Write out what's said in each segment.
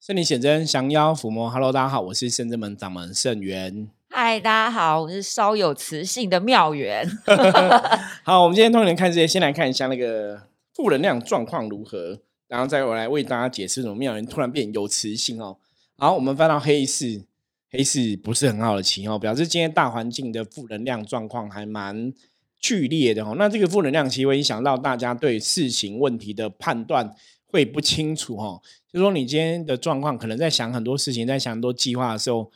圣灵显真，降妖伏魔。Hello，大家好，我是圣真门掌门圣元。嗨，大家好，我是稍有磁性的妙元。好，我们今天通年看这些，先来看一下那个负能量状况如何，然后再我来为大家解释，什么妙元突然变有磁性哦。好，我们翻到黑市，黑市不是很好的情哦，表示今天大环境的负能量状况还蛮剧烈的哦。那这个负能量其实会影响到大家对事情问题的判断。会不清楚哈，就说你今天的状况，可能在想很多事情，在想很多计划的时候，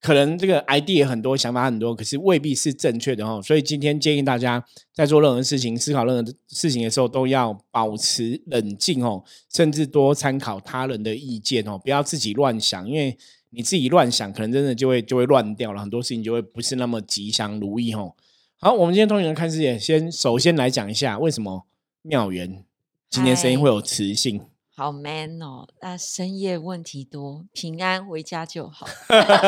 可能这个 idea 很多，想法很多，可是未必是正确的哈。所以今天建议大家在做任何事情、思考任何事情的时候，都要保持冷静哦，甚至多参考他人的意见哦，不要自己乱想，因为你自己乱想，可能真的就会就会乱掉了，很多事情就会不是那么吉祥如意哦。好，我们今天通人看世界，先首先来讲一下为什么妙缘。今天声音会有磁性，好 man 哦！那深夜问题多，平安回家就好。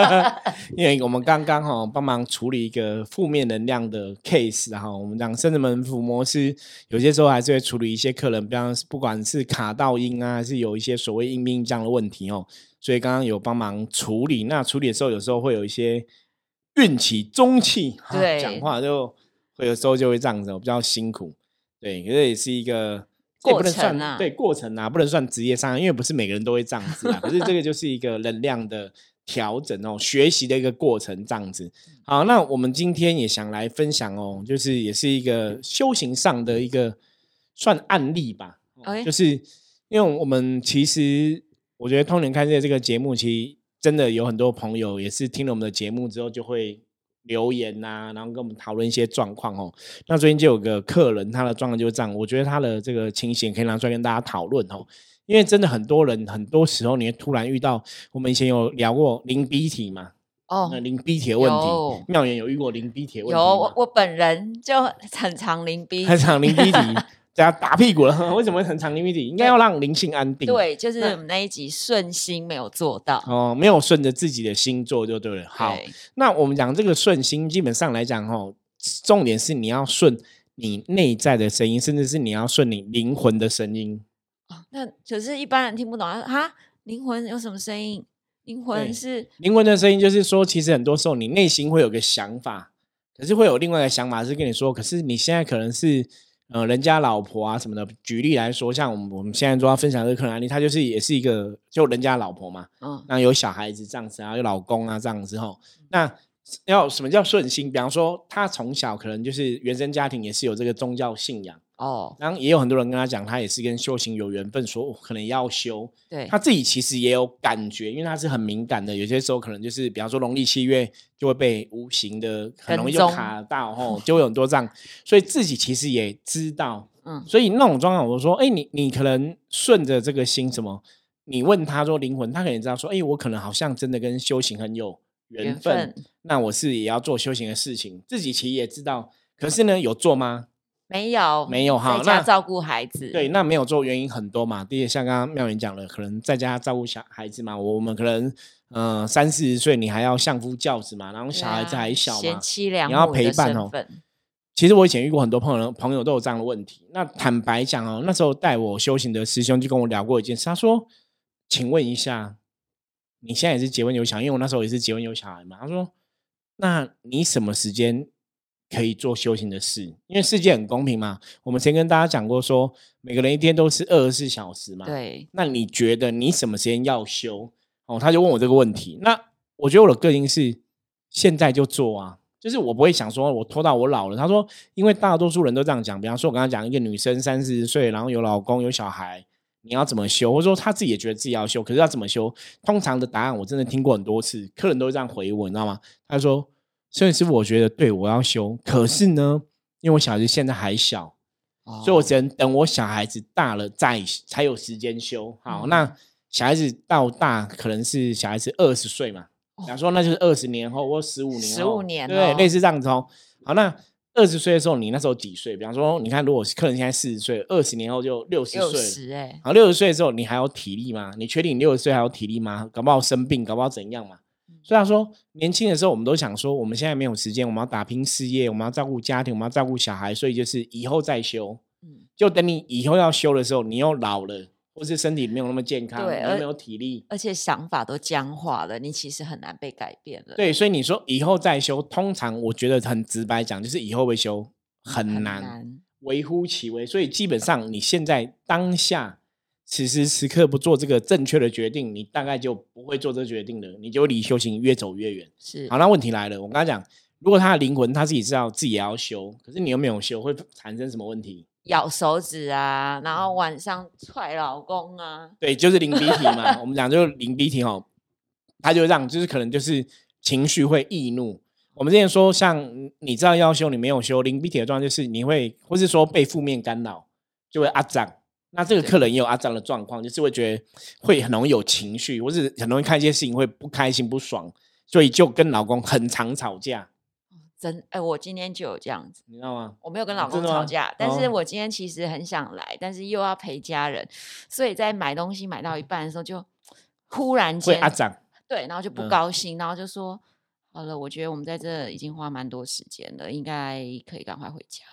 因为我们刚刚哈帮忙处理一个负面能量的 case，然后我们讲圣人门抚模式，有些时候还是会处理一些客人，比方不管是卡到音啊，还是有一些所谓阴兵这样的问题哦。所以刚刚有帮忙处理，那处理的时候有时候会有一些运气、中气，对，讲话就会有时候就会这样子，比较辛苦。对，可是也是一个。过程啊，对过程啊，不能算职业伤害，因为不是每个人都会这样子啊。可是这个就是一个能量的调整哦，学习的一个过程这样子。好，那我们今天也想来分享哦，就是也是一个修行上的一个算案例吧。就是因为我们其实我觉得通灵开的这个节目，其实真的有很多朋友也是听了我们的节目之后就会。留言呐，然后跟我们讨论一些状况哦。那最近就有个客人，他的状况就是这样。我觉得他的这个情形可以拿出来跟大家讨论哦。因为真的很多人，很多时候你会突然遇到，我们以前有聊过零 B 体嘛？哦，零 B 体的问题，妙言有遇过零 B 体问题有，我我本人就很常零 B，很常零 B 体。要打屁股了，为什么很长灵体？应该要让灵性安定。对，就是我们那一集顺心没有做到哦，没有顺着自己的心做就对了。好，那我们讲这个顺心，基本上来讲哦，重点是你要顺你内在的声音，甚至是你要顺你灵魂的声音。哦，那可是一般人听不懂啊！哈，灵魂有什么声音？灵魂是灵魂的声音，就是说，其实很多时候你内心会有个想法，可是会有另外一个想法是跟你说，可是你现在可能是。呃，人家老婆啊什么的，举例来说，像我们我们现在主要分享这个案例，他就是也是一个就人家老婆嘛，嗯，那有小孩子这样子啊，有老公啊这样之后，那要什么叫顺心？比方说，他从小可能就是原生家庭也是有这个宗教信仰。哦，然后也有很多人跟他讲，他也是跟修行有缘分，说可能要修。对，他自己其实也有感觉，因为他是很敏感的，有些时候可能就是，比方说农历七月就会被无形的很容易就卡到，吼，就会有很多这样，所以自己其实也知道，嗯，所以那种状况，我说，哎，你你可能顺着这个心什么，你问他说灵魂，他可能知道说，哎，我可能好像真的跟修行很有缘分，那我是也要做修行的事情，自己其实也知道，可是呢，有做吗？没有，没有哈，在家照顾孩子。对，那没有做原因很多嘛。第一，像刚刚妙云讲了，可能在家照顾小孩子嘛。我们可能，嗯，三四十岁，你还要相夫教子嘛，然后小孩子还小嘛，你要陪伴哦。其实我以前遇过很多朋友，朋友都有这样的问题。那坦白讲哦，那时候带我修行的师兄就跟我聊过一件事，他说：“请问一下，你现在也是结婚有小孩？因为我那时候也是结婚有小孩嘛。”他说：“那你什么时间？”可以做修行的事，因为世界很公平嘛。我们先跟大家讲过，说每个人一天都是二十四小时嘛。对。那你觉得你什么时间要修？哦，他就问我这个问题。那我觉得我的个性是现在就做啊，就是我不会想说我拖到我老了。他说，因为大多数人都这样讲。比方说，我刚刚讲一个女生三四十岁，然后有老公有小孩，你要怎么修？或者说他自己也觉得自己要修，可是要怎么修？通常的答案我真的听过很多次，客人都会这样回我，你知道吗？他说。所以师傅，我觉得对我要修，可是呢，因为我小孩子现在还小，所以我只能等我小孩子大了再才有时间修。好，那小孩子到大可能是小孩子二十岁嘛，假如说那就是二十年后或十五年，十五年对，类似这样子哦。好，那二十岁的时候，你那时候几岁？比方说，你看，如果是客人现在四十岁，二十年后就六十岁，哎，好，六十岁的时候你还有体力吗？你确定你六十岁还有体力吗？搞不好生病，搞不好怎样嘛？虽然说年轻的时候，我们都想说，我们现在没有时间，我们要打拼事业，我们要照顾家庭，我们要照顾小孩，所以就是以后再修。嗯，就等你以后要修的时候，你又老了，或是身体没有那么健康，又没有体力。而且想法都僵化了，你其实很难被改变了。对，所以你说以后再修，通常我觉得很直白讲，就是以后会修很难。微乎其微。所以基本上你现在当下此时此刻不做这个正确的决定，你大概就不会做这个决定了，你就会离修行越走越远。是好，那问题来了，我刚才讲，如果他的灵魂他自己知道自己也要修，可是你又没有修，会产生什么问题？咬手指啊，然后晚上踹老公啊，对，就是灵鼻体嘛。我们讲就是灵鼻体哦，他就让就是可能就是情绪会易怒。我们之前说，像你知道要修，你没有修，灵鼻体的状态就是你会，或是说被负面干扰，就会阿脏。那这个客人也有阿张的状况，就是会觉得会很容易有情绪，或是很容易看一些事情会不开心不爽，所以就跟老公很常吵架，真哎、我今天就有这样子，你知道吗？我没有跟老公吵架，但是哦我今天其实很想来，但是又要陪家人，所以在买东西买到一半的时候就忽然间阿脏。对，然后就不嗯高兴，然后就说好了，我觉得我们在这已经花蛮多时间了，应该可以赶快回家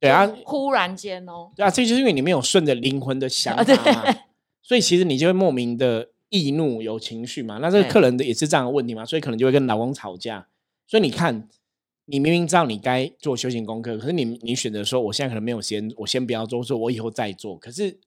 对啊，忽然间哦，对啊，这就是因为你没有顺着灵魂的想法嘛，所以其实你就会莫名的易怒、有情绪嘛。那这个客人的也是这样的问题嘛，所以可能就会跟老公吵架。所以你看，你明明知道你该做修行功课，可是你你选择说我现在可能没有时间，我先不要做，说我以后再做。可是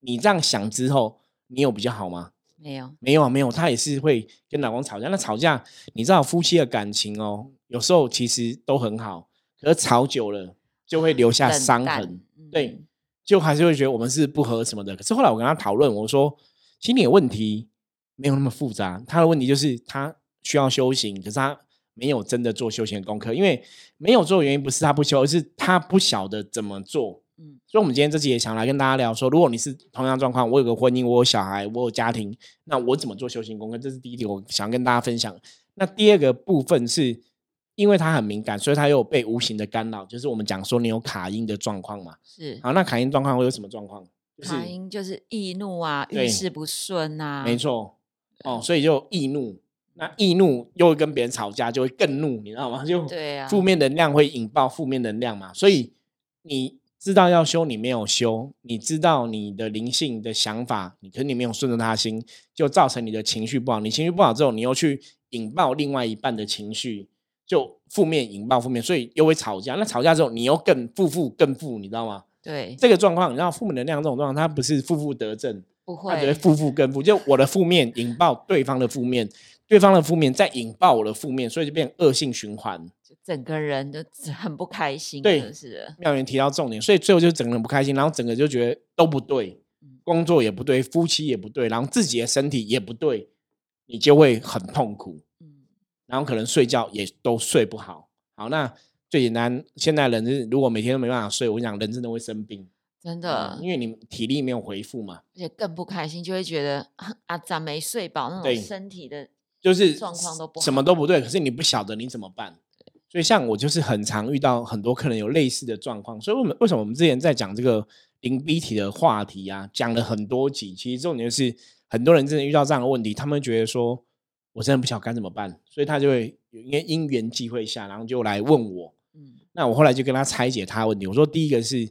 你这样想之后，你有比较好吗？没有，没有啊，没有，他也是会跟老公吵架。那吵架，你知道夫妻的感情哦，有时候其实都很好，可是吵久了就会留下伤痕。对嗯，就还是会觉得我们是不合什么的。可是后来我跟他讨论，我说，其实你的问题没有那么复杂，他的问题就是他需要修行，可是他没有真的做修行的功课，因为没有做的原因不是他不修，而是他不晓得怎么做。嗯所以，我们今天这集也想来跟大家聊说，如果你是同样状况，我有个婚姻，我有小孩，我有家庭，那我怎么做修行功课？这是第一点，我想跟大家分享。那第二个部分是，因为他很敏感，所以他又有被无形的干扰，就是我们讲说你有卡音的状况嘛。是好，那卡音状况会有什么状况？就是卡音就是易怒啊，对遇事不顺啊，没错，哦，所以就易怒。那易怒又跟别人吵架，就会更怒，你知道吗？就对啊，负面能量会引爆负面能量嘛。所以你知道要修，你没有修；你知道你的灵性的想法，你可是你没有顺着他心，就造成你的情绪不好。你情绪不好之后，你又去引爆另外一半的情绪，就负面引爆负面，所以又会吵架。那吵架之后，你又更负负更负，你知道吗？对，这个状况，你知道负面能量这种状况，它不是负负得正，不它只会会，负负更负，就我的负面引爆对方的负面，对方的负面再引爆我的负面，所以就变恶性循环。就整个人就很不开心，对是，妙元提到重点，所以最后就整个人不开心，然后整个就觉得都不对嗯，工作也不对，夫妻也不对，然后自己的身体也不对，你就会很痛苦，嗯，然后可能睡觉也都睡不好。好，那最简单，现在人是如果每天都没办法睡，我跟你讲人真的会生病，真的嗯，因为你体力没有回复嘛，而且更不开心，就会觉得啊，咱没睡饱那对种身体的，就是状况都不什么都不对，可是你不晓得你怎么办。所以像我就是很常遇到很多客人有类似的状况，所以我们为什么我们之前在讲这个零 B 体的话题啊，讲了很多集，其实重点就是很多人真的遇到这样的问题，他们会觉得说我真的不晓得该怎么办，所以他就会有因为因缘际会下，然后就来问我。嗯，那我后来就跟他拆解他的问题，我说第一个是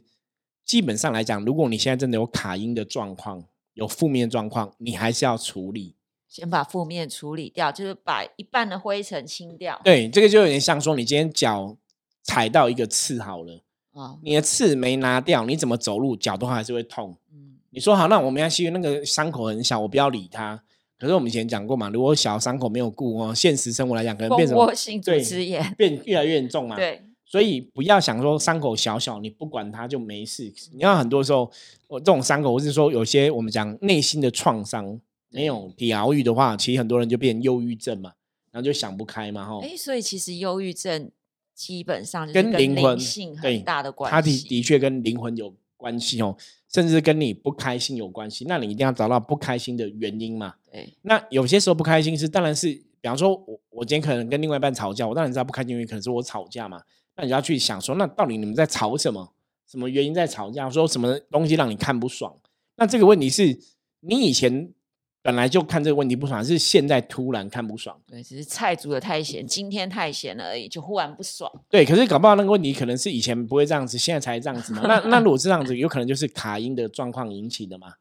基本上来讲，如果你现在真的有卡音的状况，有负面状况，你还是要处理。先把负面处理掉，就是把一半的灰尘清掉，对，这个就有点像说，你今天脚踩到一个刺好了，啊，你的刺没拿掉，你怎么走路脚都还是会痛。嗯，你说好，那我没关系，那个伤口很小，我不要理它。可是我们以前讲过嘛，如果小伤口没有顾哦，现实生活来讲可能变成窝性组对织炎，变越来越严重嘛。，对，所以不要想说伤口小小，你不管它就没事。你要很多时候，我这种伤口，或是说有些我们讲内心的创伤没有疗愈的话，其实很多人就变忧郁症嘛，然后就想不开嘛，哈。哎，所以其实忧郁症基本上跟跟灵魂性对很大的关系，它的的确跟灵魂有关系哦，甚至跟你不开心有关系。那你一定要找到不开心的原因嘛。对，那有些时候不开心是，当然是，比方说我我今天可能跟另外一半吵架，我当然知道不开心原因可能是我吵架嘛。那你就要去想说，那到底你们在吵什么？什么原因在吵架？说什么东西让你看不爽？那这个问题是你以前本来就看这个问题不爽，是现在突然看不爽。对，只是菜煮的太咸，今天太咸了而已，就忽然不爽。对，可是搞不好那个问题可能是以前不会这样子，现在才这样子嘛。那那如果是这样子，有可能就是卡音的状况引起的嘛。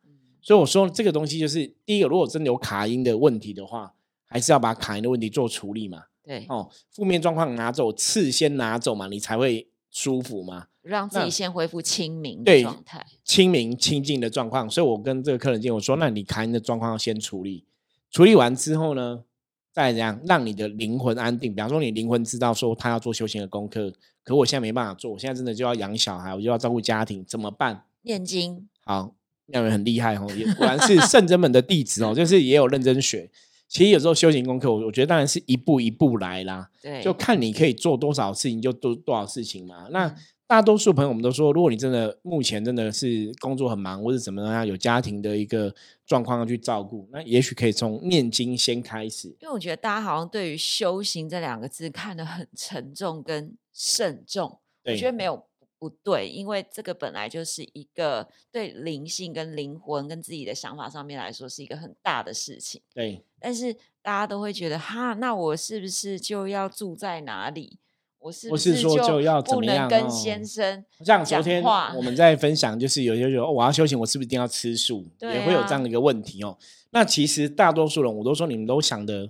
所以我说这个东西就是第一个，如果真的有卡音的问题的话，还是要把卡音的问题做处理嘛。对，哦，负面状况拿走，刺先拿走嘛，你才会舒服嘛。那让自己先恢复清明的对状态。清明清净的状况，所以我跟这个客人讲，我说，那你卡音的状况要先处理，处理完之后呢，再怎样让你的灵魂安定。比方说，你灵魂知道说他要做修行的功课，可我现在没办法做，我现在真的就要养小孩，我就要照顾家庭，怎么办？念经，好，妙人很厉害哦，也果然是圣真门的弟子哦，就是也有认真学。其实有时候修行功课，我我觉得当然是一步一步来啦，对，就看你可以做多少事情就做多少事情嘛。那嗯大多数朋友我们都说，如果你真的目前真的是工作很忙，或者怎么样，有家庭的一个状况要去照顾，那也许可以从念经先开始。因为我觉得大家好像对于修行这两个字看得很沉重跟慎重，我觉得没有不对，因为这个本来就是一个对灵性跟灵魂跟自己的想法上面来说是一个很大的事情，对，但是大家都会觉得哈，那我是不是就要住在哪里？我是不是说就要怎不么样跟先生讲像昨天话我们在分享，就是有些人说、哦我要修行，我是不是一定要吃素？对也会有这啊样的一个问题哦。那其实大多数人，我都说你们都想的，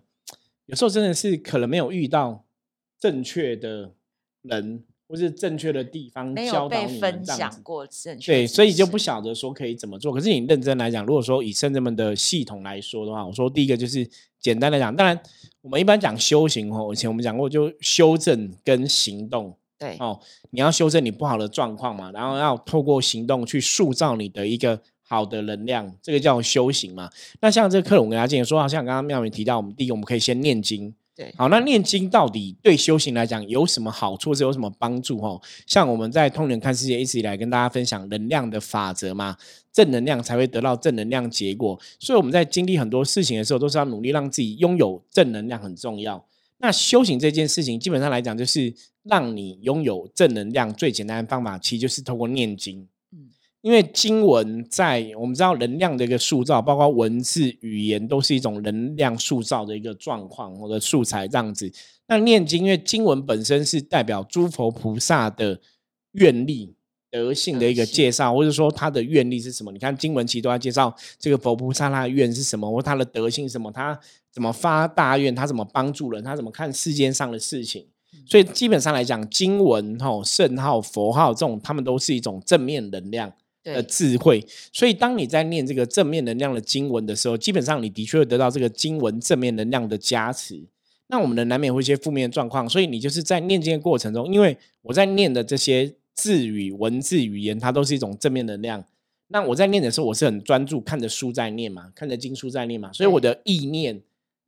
有时候真的是可能没有遇到正确的人，或是正确的地方教导你们分这样子。享过正确对，所以就不晓得说可以怎么做。可是你认真来讲，如果说以圣人们的系统来说的话，我说第一个就是简单的讲，当然我们一般讲修行哦，以前我们讲过，就修正跟行动。对哦，你要修正你不好的状况嘛，然后要透过行动去塑造你的一个好的能量，这个叫修行嘛。那像这个课文，我跟大家建议说，好像刚刚妙明提到，我们第一个我们可以先念经。好，那念经到底对修行来讲有什么好处，是有什么帮助？哦，像我们在通人看世界一直以来跟大家分享能量的法则嘛，正能量才会得到正能量结果。所以我们在经历很多事情的时候，都是要努力让自己拥有正能量，很重要。那修行这件事情，基本上来讲，就是让你拥有正能量最简单的方法，其实就是透过念经。嗯因为经文在我们知道能量的一个塑造，包括文字、语言，都是一种能量塑造的一个状况或者素材这样子。那念经，因为经文本身是代表诸佛菩萨的愿力、德性的一个介绍，或者说他的愿力是什么？你看经文其实都在介绍这个佛菩萨他的愿是什么，或他的德性是什么，他怎么发大愿，他怎么帮助人，他怎么看世间上的事情。所以基本上来讲，经文、吼圣号、佛号这种，他们都是一种正面能量。的智慧。所以，当你在念这个正面能量的经文的时候，基本上你的确会得到这个经文正面能量的加持。那我们的难免会一些负面状况，所以你就是在念经的过程中，因为我在念的这些字语、文字、语言，它都是一种正面能量。那我在念的时候，我是很专注，看着书在念嘛，看着经书在念嘛，所以我的意念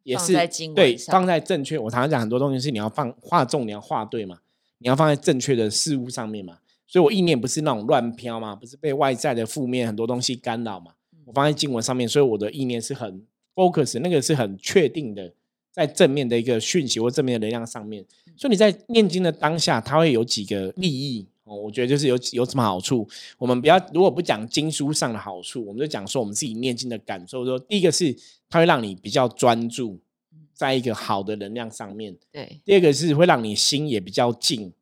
也是放在经文对上放在正确。我常常讲很多东西是你要放画重你，要画对嘛，你要放在正确的事物上面嘛。所以我意念不是那种乱飘嘛，不是被外在的负面很多东西干扰嘛。我放在经文上面，所以我的意念是很 focus，那个是很确定的，在正面的一个讯息或正面的能量上面。所以你在念经的当下，它会有几个利益哦，我觉得就是有有什么好处。我们不要如果不讲经书上的好处，我们就讲说我们自己念经的感受。说第一个是它会让你比较专注，在一个好的能量上面。对第二个是会让你心也比较静，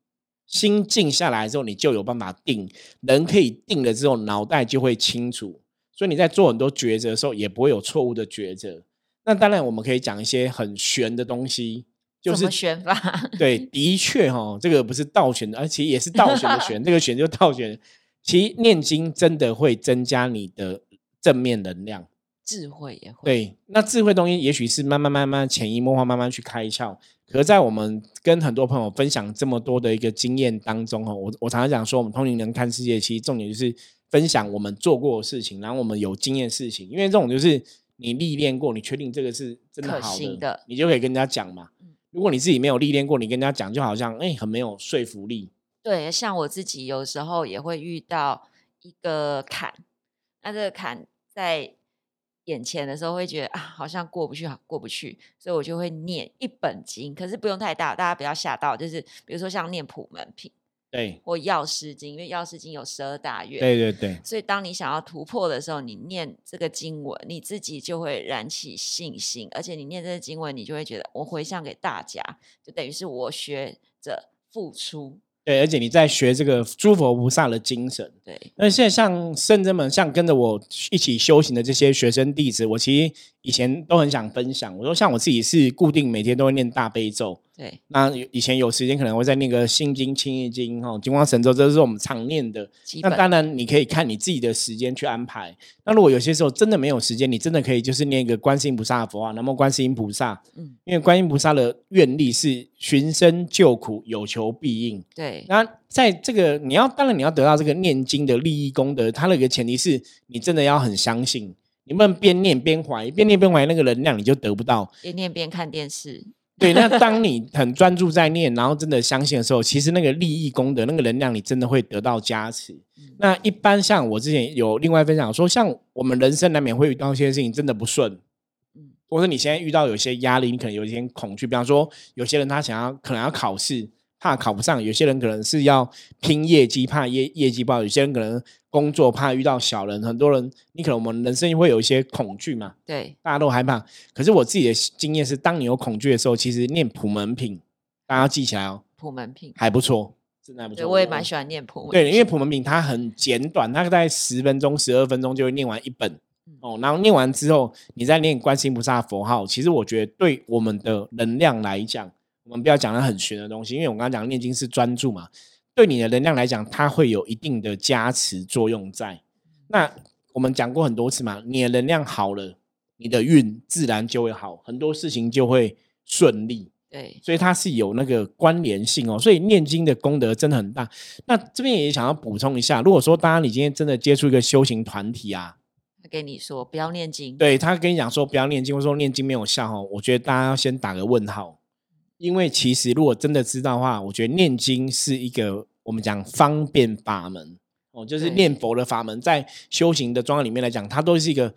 心静下来之后，你就有办法定。人可以定了之后，脑袋就会清楚，所以你在做很多抉择的时候，也不会有错误的抉择。那当然，我们可以讲一些很玄的东西，就是怎么选法？对，的确哈，这个不是倒玄的，而且也是倒玄的玄，这个玄就是道玄。其实念经真的会增加你的正面能量。智慧也会对，那智慧东西也许是慢慢慢慢潜移默化，慢慢去开窍。可是在我们跟很多朋友分享这么多的一个经验当中，哦，我我常常讲说，我们通灵人看世界，其实重点就是分享我们做过的事情，然后我们有经验事情，因为这种就是你历练过，你确定这个是真的可好行的你就可以跟人家讲嘛嗯。如果你自己没有历练过，你跟人家讲，就好像哎、很没有说服力。对，像我自己有时候也会遇到一个坎，那这个坎在眼前的时候会觉得啊，好像过不去，好过不去，所以我就会念一本经，可是不用太大，大家不要吓到，就是比如说像念普门品对，或药师经，因为药师经有十二大愿，对对对，所以当你想要突破的时候，你念这个经文，你自己就会燃起信心，而且你念这个经文，你就会觉得我回向给大家，就等于是我学着付出。对，而且你在学这个诸佛菩萨的精神。对，那现在像圣真们，像跟着我一起修行的这些学生弟子，我其实以前都很想分享。我说，像我自己是固定每天都会念大悲咒。对，那以前有时间可能会在那个心经、清易经、哈金光神咒，这是我们常念的。那当然，你可以看你自己的时间去安排。那如果有些时候真的没有时间，你真的可以就是念一个观世音菩萨的佛号，南无观世音菩萨。嗯，因为观音菩萨的愿力是寻声救苦，有求必应。对，那在这个你要当然你要得到这个念经的利益功德，它的一个前提是你真的要很相信，你不能边念边怀，边念边怀那个能量你就得不到。边念边看电视。对，那当你很专注在念，然后真的相信的时候，其实那个利益功德、那个能量，你真的会得到加持。那一般像我之前有另外分享说，像我们人生难免会遇到一些事情真的不顺，嗯，或者你现在遇到有些压力，你可能有一些恐惧，比方说有些人他想要可能要考试。怕考不上，有些人可能是要拼业绩，怕业业绩不好；有些人可能工作怕遇到小人，很多人你可能我们人生会有一些恐惧嘛。对，大家都害怕。可是我自己的经验是，当你有恐惧的时候，其实念普门品，大家要记起来哦。普门品还不错，真的还不错。我也蛮喜欢念普门。对，因为普门品它很简短，它在十分钟、十二分钟就会念完一本哦。然后念完之后，你再念观世音菩萨佛号，其实我觉得对我们的能量来讲。我们不要讲的很玄的东西，因为我刚刚讲念经是专注嘛，对你的能量来讲，它会有一定的加持作用在。那我们讲过很多次嘛，你的能量好了，你的运自然就会好，很多事情就会顺利。对，所以它是有那个关联性哦。所以念经的功德真的很大。那这边也想要补充一下，如果说大家你今天真的接触一个修行团体啊，他跟你说不要念经，对他跟你讲说不要念经，或者说念经没有效哦，我觉得大家要先打个问号。因为其实如果真的知道的话，我觉得念经是一个我们讲方便法门哦，就是念佛的法门，在修行的状况里面来讲，它都是一个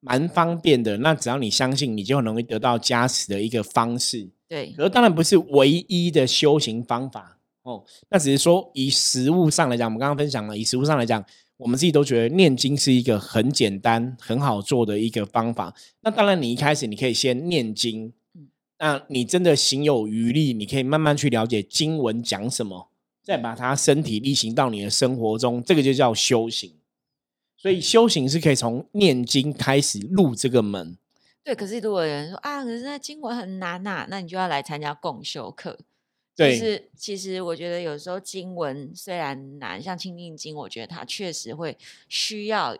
蛮方便的。那只要你相信，你就很容易得到加持的一个方式。对，而当然不是唯一的修行方法哦。那只是说以实物上来讲，我们刚刚分享了，以实物上来讲，我们自己都觉得念经是一个很简单、很好做的一个方法。那当然，你一开始你可以先念经。那你真的行有余力，你可以慢慢去了解经文讲什么，再把它身体力行到你的生活中，这个就叫修行。所以修行是可以从念经开始入这个门。对，可是如果有人说啊，可是那经文很难呐，那你就要来参加共修课。对，是其实我觉得有时候经文虽然难，像清净经，我觉得它确实会需要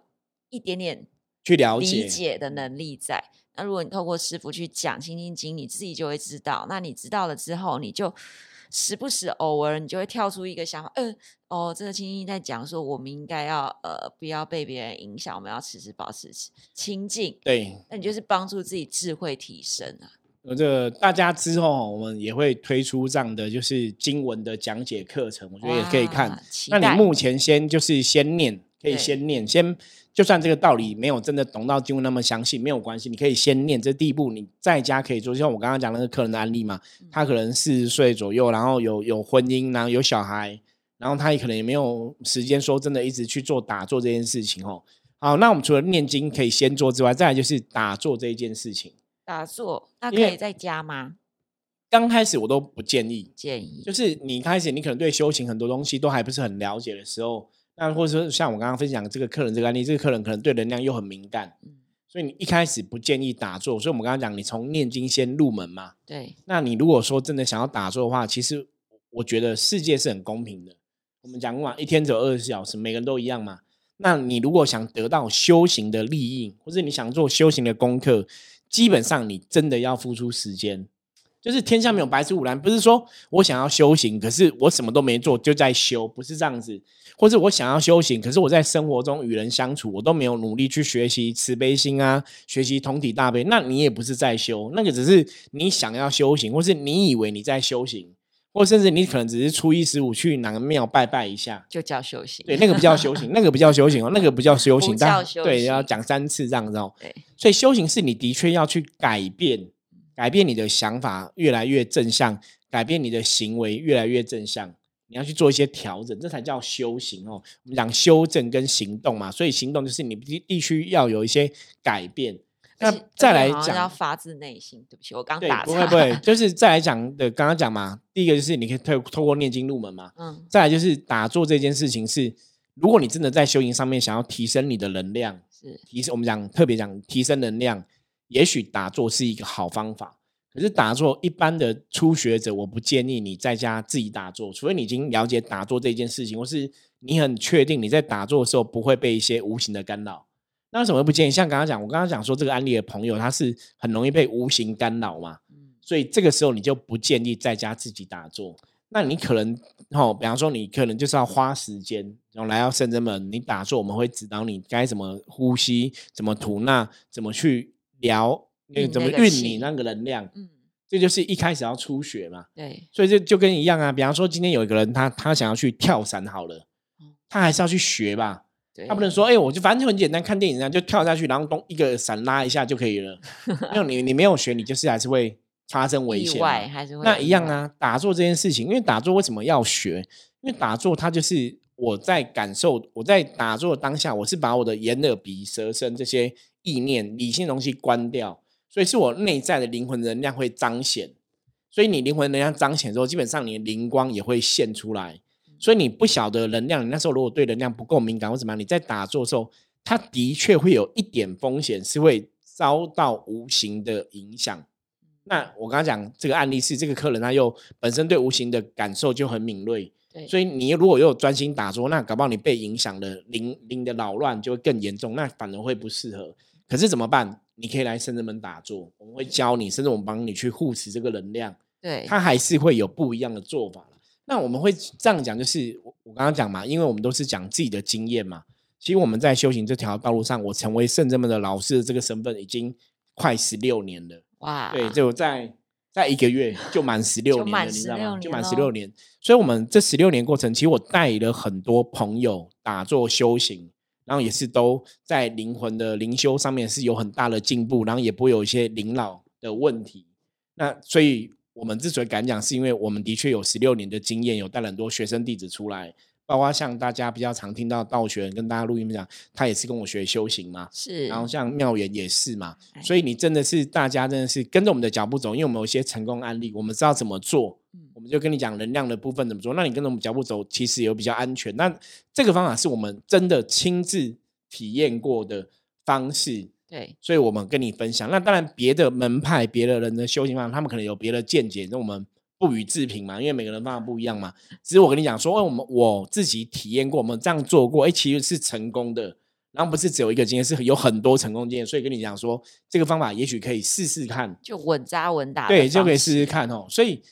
一点点去了解理解的能力在。那如果你透过师傅去讲《清净经》，你自己就会知道。那你知道了之后，你就时不时偶尔你就会跳出一个想法，嗯，哦，这个清净在讲说，我们应该要呃不要被别人影响，我们要时时保持清净。对，那你就是帮助自己智慧提升啊。呃，这个大家之后我们也会推出这样的就是经文的讲解课程，我觉得也可以看。那你目前先就是先念，可以先念先。就算这个道理没有真的懂到经文那么详细，没有关系，你可以先念。这第一步，你在家可以做，就像我刚刚讲那个客人的案例嘛，他可能四十岁左右，然后有有婚姻，然后有小孩，然后他也可能也没有时间说真的一直去做打坐这件事情哦。好，那我们除了念经可以先做之外，再来就是打坐这一件事情。打坐那可以在家吗？刚开始我都不建议，建议就是你开始你可能对修行很多东西都还不是很了解的时候。那或者说像我刚刚分享这个客人这个案例，这个客人可能对能量又很敏感，所以你一开始不建议打坐。所以我们刚刚讲，你从念经先入门嘛。对。那你如果说真的想要打坐的话，其实我觉得世界是很公平的。我们讲嘛，一天只有二十四小时，每个人都一样嘛。那你如果想得到修行的利益，或者你想做修行的功课，基本上你真的要付出时间。就是天下没有白吃午餐，不是说我想要修行，可是我什么都没做就在修，不是这样子。或是我想要修行，可是我在生活中与人相处，我都没有努力去学习慈悲心啊，学习同体大悲，那你也不是在修，那个只是你想要修行，或是你以为你在修行，或甚至你可能只是初一十五去哪个庙拜拜一下，就叫修行。对，那个不叫修行，那个不叫修行哦，那个不叫修行，但对要讲三次这样子哦。对，所以修行是你的确要去改变，改变你的想法越来越正向，改变你的行为越来越正向。你要去做一些调整，这才叫修行哦。我们讲修正跟行动嘛，所以行动就是你必必须要有一些改变。那再来而且好像要讲发自内心。对不起，我刚对，打岔。不会不会，就是再来讲的，刚刚讲嘛，第一个就是你可以透透过念经入门嘛，嗯，再来就是打坐这件事情是，如果你真的在修行上面想要提升你的能量，是提升我们讲特别讲提升能量，也许打坐是一个好方法。可是打坐一般的初学者，我不建议你在家自己打坐，除非你已经了解打坐这件事情，或是你很确定你在打坐的时候不会被一些无形的干扰。那为什么不建议？像刚刚讲，我刚刚讲说这个案例的朋友，他是很容易被无形干扰嘛，嗯所以这个时候你就不建议在家自己打坐。那你可能哦，比方说你可能就是要花时间，然后来到圣真门，你打坐，我们会指导你该怎么呼吸，怎么吐纳，怎么去聊，那个怎么运你那个能量。嗯，这就是一开始要初学嘛，对，所以这就跟一样啊。比方说今天有一个人他他想要去跳伞好了嗯，他还是要去学吧。对，他不能说，哎、我就反正就很简单，看电影一样就跳下去，然后咚一个伞拉一下就可以了。没有你，你没有学，你就是还是会发生危意险还是会。那一样啊，打坐这件事情，因为打坐为什么要学？因为打坐它就是我在感受，我在打坐的当下，我是把我的眼耳鼻舌身这些意念、理性的东西关掉，所以是我内在的灵魂能量会彰显。所以你灵魂能量彰显之后，基本上你的灵光也会现出来。所以你不晓得能量，你那时候如果对能量不够敏感或怎么样，你在打坐的时候，它的确会有一点风险，是会遭到无形的影响。那我刚刚讲这个案例是这个客人他又本身对无形的感受就很敏锐，对，所以你如果又有专心打坐，那搞不好你被影响了灵灵的扰乱就会更严重，那反而会不适合。可是怎么办？你可以来圣人门打坐，我们会教你，甚至我们帮你去护持这个能量。对，它还是会有不一样的做法了。那我们会这样讲，就是我我刚刚讲嘛，因为我们都是讲自己的经验嘛。其实我们在修行这条道路上，我成为圣真门的老师的这个身份已经快十六年了。哇，对，就在在一个月就满十六 年了，你知道吗？就满十六年。所以，我们这十六年过程，其实我带了很多朋友打坐修行，然后也是都在灵魂的灵修上面是有很大的进步，然后也不会有一些灵老的问题。那所以，我们之所以敢讲，是因为我们的确有十六年的经验，有带了很多学生弟子出来，包括像大家比较常听到道玄跟大家录音讲，他也是跟我学修行嘛。是，然后像妙元也是嘛，哎所以你真的是大家真的是跟着我们的脚步走，因为我们有一些成功案例，我们知道怎么做，嗯我们就跟你讲能量的部分怎么做。那你跟着我们脚步走，其实有比较安全。那这个方法是我们真的亲自体验过的方式，对，所以我们跟你分享。那当然，别的门派、别的人的修行方法，他们可能有别的见解，那我们不予置评嘛，因为每个人方法不一样嘛。只是我跟你讲说，哎，我们我自己体验过，我们这样做过，哎，其实是成功的。然后不是只有一个经验，是有很多成功经验，所以跟你讲说，这个方法也许可以试试看，就稳扎稳打，对，就可以试试。看哦。所以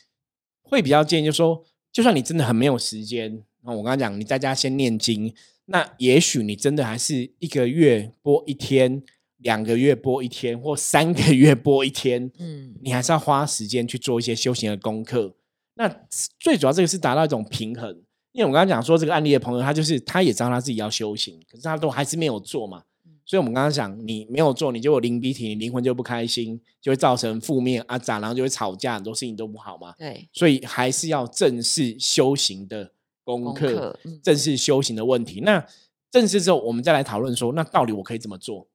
会比较建议，就是说，就算你真的很没有时间，那我刚刚讲，你在家先念经，那也许你真的还是一个月播一天，两个月播一天，或三个月播一天，嗯，你还是要花时间去做一些修行的功课。那最主要这个是达到一种平衡，因为我刚刚讲说这个案例的朋友，他就是他也知道他自己要修行，可是他都还是没有做嘛。所以，我们刚刚讲，你没有做，你就有灵鼻体，你灵魂就不开心，就会造成负面啊杂，然后就会吵架，很多事情都不好嘛。对，所以，还是要正视修行的功功课，嗯正视修行的问题。那正视之后，我们再来讨论说，那到底我可以怎么做？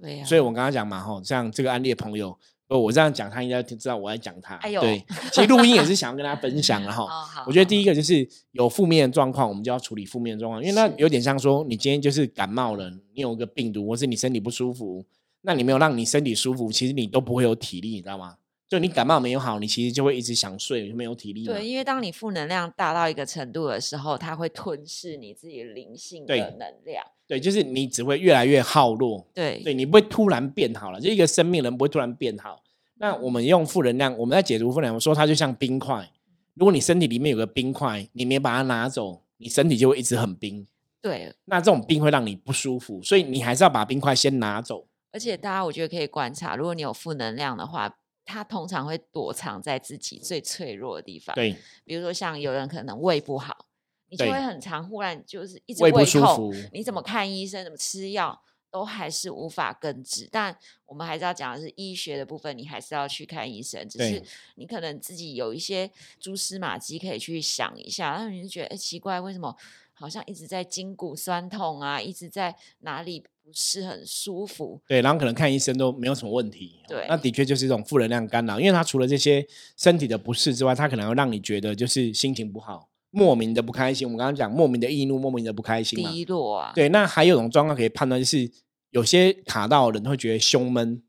对呀。所以我刚刚讲嘛，吼，像这个案例的朋友，呃，我这样讲，他应该知道我在讲他。哎呦对，其实录音也是想要跟大家分享然后 哦我觉得第一个就是有负面的状况，我们就要处理负面的状况，因为那有点像说，你今天就是感冒了，你有个病毒，或是你身体不舒服，那你没有让你身体舒服，其实你都不会有体力，你知道吗？就你感冒没有好，你其实就会一直想睡，就没有体力。对，因为当你负能量大到一个程度的时候，它会吞噬你自己灵性的能量。对，就是你只会越来越耗弱，对，对你不会突然变好了，就一个生命人不会突然变好。那我们用负能量，我们在解读负能量，我说它就像冰块。如果你身体里面有个冰块，你没把它拿走，你身体就会一直很冰。对，那这种冰会让你不舒服，所以你还是要把冰块先拿走。而且大家我觉得可以观察，如果你有负能量的话，它通常会躲藏在自己最脆弱的地方。，对，比如说像有人可能胃不好，你就会很常忽然就是一直胃痛舒服，你怎么看医生，怎么吃药，都还是无法根治。但我们还是要讲的是医学的部分，你还是要去看医生。只是你可能自己有一些蛛丝马迹可以去想一下，然后你就觉得，哎，奇怪，为什么？好像一直在筋骨酸痛啊，一直在哪里不是很舒服。对，然后可能看医生都没有什么问题。对那的确就是一种负能量干扰，因为它除了这些身体的不适之外，它可能会让你觉得就是心情不好，莫名的不开心。我们刚刚讲莫名的易怒，莫名的不开心嘛。低落啊，对，那还有一种状况可以判断，就是有些卡到的人会觉得胸闷，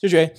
就觉得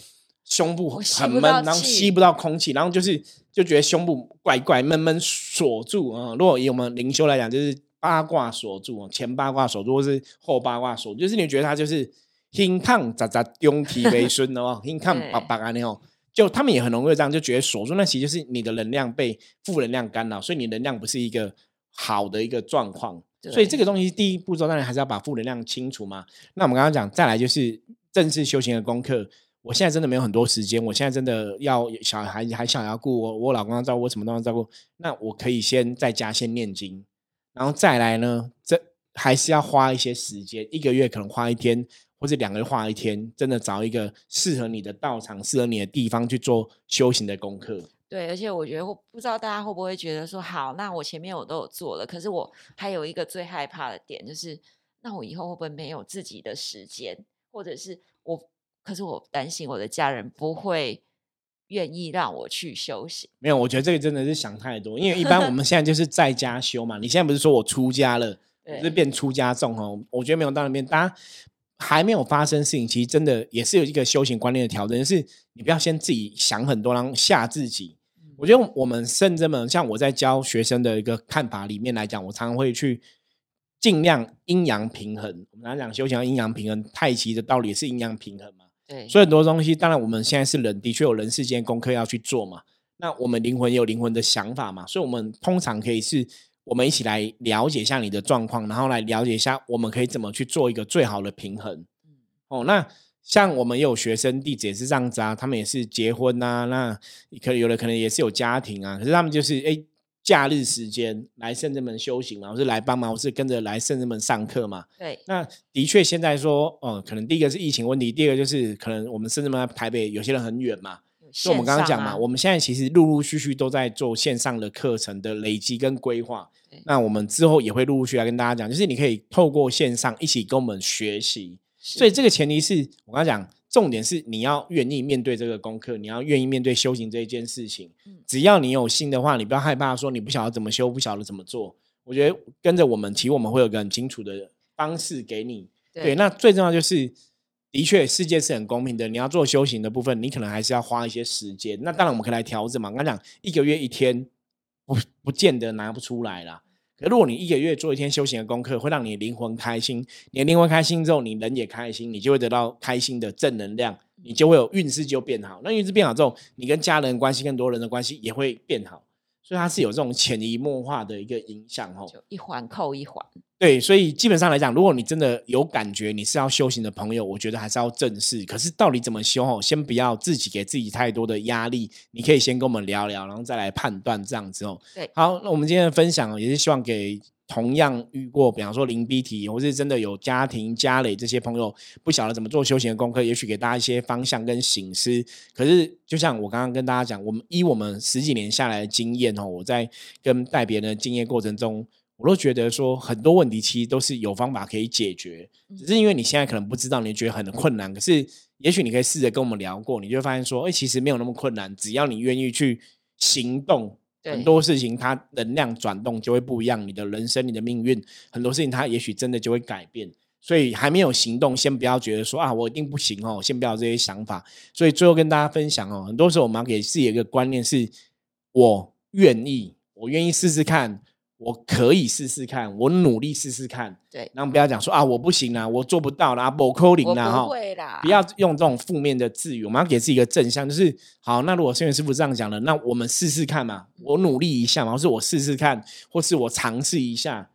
胸部很闷，然后吸不到空气，然后就是就觉得胸部怪怪闷闷锁住啊、如果以我们灵修来讲，就是八卦锁住，哦前八卦锁住，或是后八卦锁住，就是你觉得他就是心抗咋咋中体为孙的哦，心抗对叭叭啊那种。就他们也很容易这样，就觉得锁住，那其实就是你的能量被负能量干扰，所以你能量不是一个好的一个状况。所以这个东西第一步骤当然还是要把负能量清除嘛。那我们刚刚讲，再来就是正式修行的功课。我现在真的没有很多时间，我现在真的要小孩还想要顾我，我老公要照顾我，什么都要照顾。那我可以先在家先念经，然后再来呢，这还是要花一些时间，一个月可能花一天，或者两个月花一天，真的找一个适合你的道场、适合你的地方去做修行的功课。对，而且我觉得，我不知道大家会不会觉得说，好，那我前面我都有做了，可是我还有一个最害怕的点，就是那我以后会不会没有自己的时间，或者是我，可是我担心我的家人不会愿意让我去修行。没有，我觉得这个真的是想太多，因为一般我们 现在就是在家修嘛。你现在不是说我出家了，我是变出家众哦？我觉得没有到那边，大家还没有发生事情，其实真的也是有一个修行观念的调整，就是你不要先自己想很多，然后吓自己。我觉得我们甚至们，像我在教学生的一个看法里面来讲，我常常会去尽量阴阳平衡。我们常常讲修行要阴阳平衡，太极的道理也是阴阳平衡嘛。对，所以很多东西，当然我们现在是人，的确有人世间功课要去做嘛。那我们灵魂也有灵魂的想法嘛，所以我们通常可以是，我们一起来了解一下你的状况，然后来了解一下我们可以怎么去做一个最好的平衡。哦，那像我们也有学生弟子也是这样子啊，他们也是结婚啊，那可能有的可能也是有家庭啊，可是他们就是哎，假日时间来圣人门修行嘛，我是来帮忙，我是跟着来圣人门上课嘛。对，那的确，现在说，哦、可能第一个是疫情问题，第二个就是可能我们甚至嘛台北有些人很远嘛，所以我们刚刚讲嘛，我们现在其实陆陆续续都在做线上的课程的累积跟规划。那我们之后也会陆陆续续来跟大家讲，就是你可以透过线上一起跟我们学习。所以这个前提是我刚刚讲，重点是你要愿意面对这个功课，你要愿意面对修行这一件事情嗯。只要你有心的话，你不要害怕说你不晓得怎么修，不晓得怎么做。我觉得跟着我们，其实我们会有个很清楚的方式给你。对，那最重要就是，的确世界是很公平的。你要做修行的部分，你可能还是要花一些时间。那当然我们可以来调整嘛。刚刚讲一个月一天，不不见得拿不出来啦。可如果你一个月做一天修行的功课，会让你灵魂开心，你的灵魂开心之后，你人也开心，你就会得到开心的正能量，你就会有运势就变好。那运势变好之后，你跟家人关系、跟多人的关系也会变好。所以它是有这种潜移默化的一个影响哦。就一环扣一环。对，所以基本上来讲，如果你真的有感觉你是要修行的朋友，我觉得还是要正视。可是到底怎么修哦？先不要自己给自己太多的压力，你可以先跟我们聊聊，然后再来判断这样子哦。对好，那我们今天的分享哦也是希望给同样遇过，比方说零 B 题，或是真的有家庭家累这些朋友，不晓得怎么做休闲的功课，也许给大家一些方向跟醒思。可是就像我刚刚跟大家讲，我们依我们十几年下来的经验哦，我在跟带别人的经验过程中。我都觉得说很多问题其实都是有方法可以解决，只是因为你现在可能不知道，你觉得很困难。可是也许你可以试着跟我们聊过，你就会发现说，哎、其实没有那么困难，只要你愿意去行动，对很多事情它能量转动就会不一样，你的人生、你的命运，很多事情它也许真的就会改变。所以还没有行动，先不要觉得说啊，我一定不行哦，先不要有这些想法。所以最后跟大家分享哦，很多时候我们要给自己一个观念是，我愿意，我愿意试试看。我可以试试看，我努力试试看，对，然后不要讲说啊我不行啦，我做不到啦，不扣零啦哈不，会啦，不要用这种负面的字语，我们要给自己一个正向，就是好。那如果圣元师傅这样讲了，那我们试试看嘛，我努力一下嘛，或是我试试看，或是我尝试一下。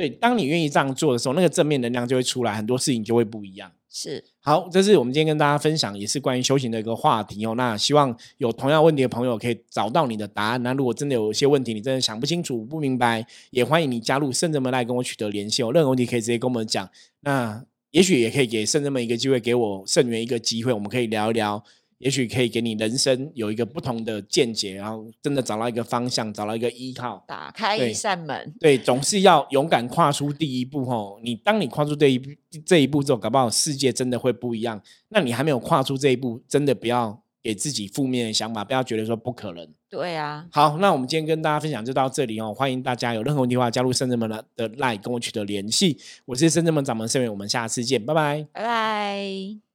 对，当你愿意这样做的时候，那个正面能量就会出来，很多事情就会不一样。是好，这是我们今天跟大家分享，也是关于修行的一个话题哦。那希望有同样问题的朋友可以找到你的答案。那如果真的有一些问题，你真的想不清楚、不明白，也欢迎你加入圣人们来跟我取得联系哦。任何问题可以直接跟我们讲。那也许也可以给圣人们一个机会，给我圣元一个机会，我们可以聊一聊也许可以给你人生有一个不同的见解，然后真的找到一个方向，找到一个依靠。打开一扇门，对，总是要勇敢跨出第一步哦。你当你跨出这一步这一步之后，搞不好世界真的会不一样。那你还没有跨出这一步，真的不要给自己负面的想法，不要觉得说不可能。对啊，好，那我们今天跟大家分享就到这里哦。欢迎大家有任何问题的话，加入深圳门的的 line 跟我取得联系。我是深圳门掌门盛元，我们下次见，拜拜。拜拜。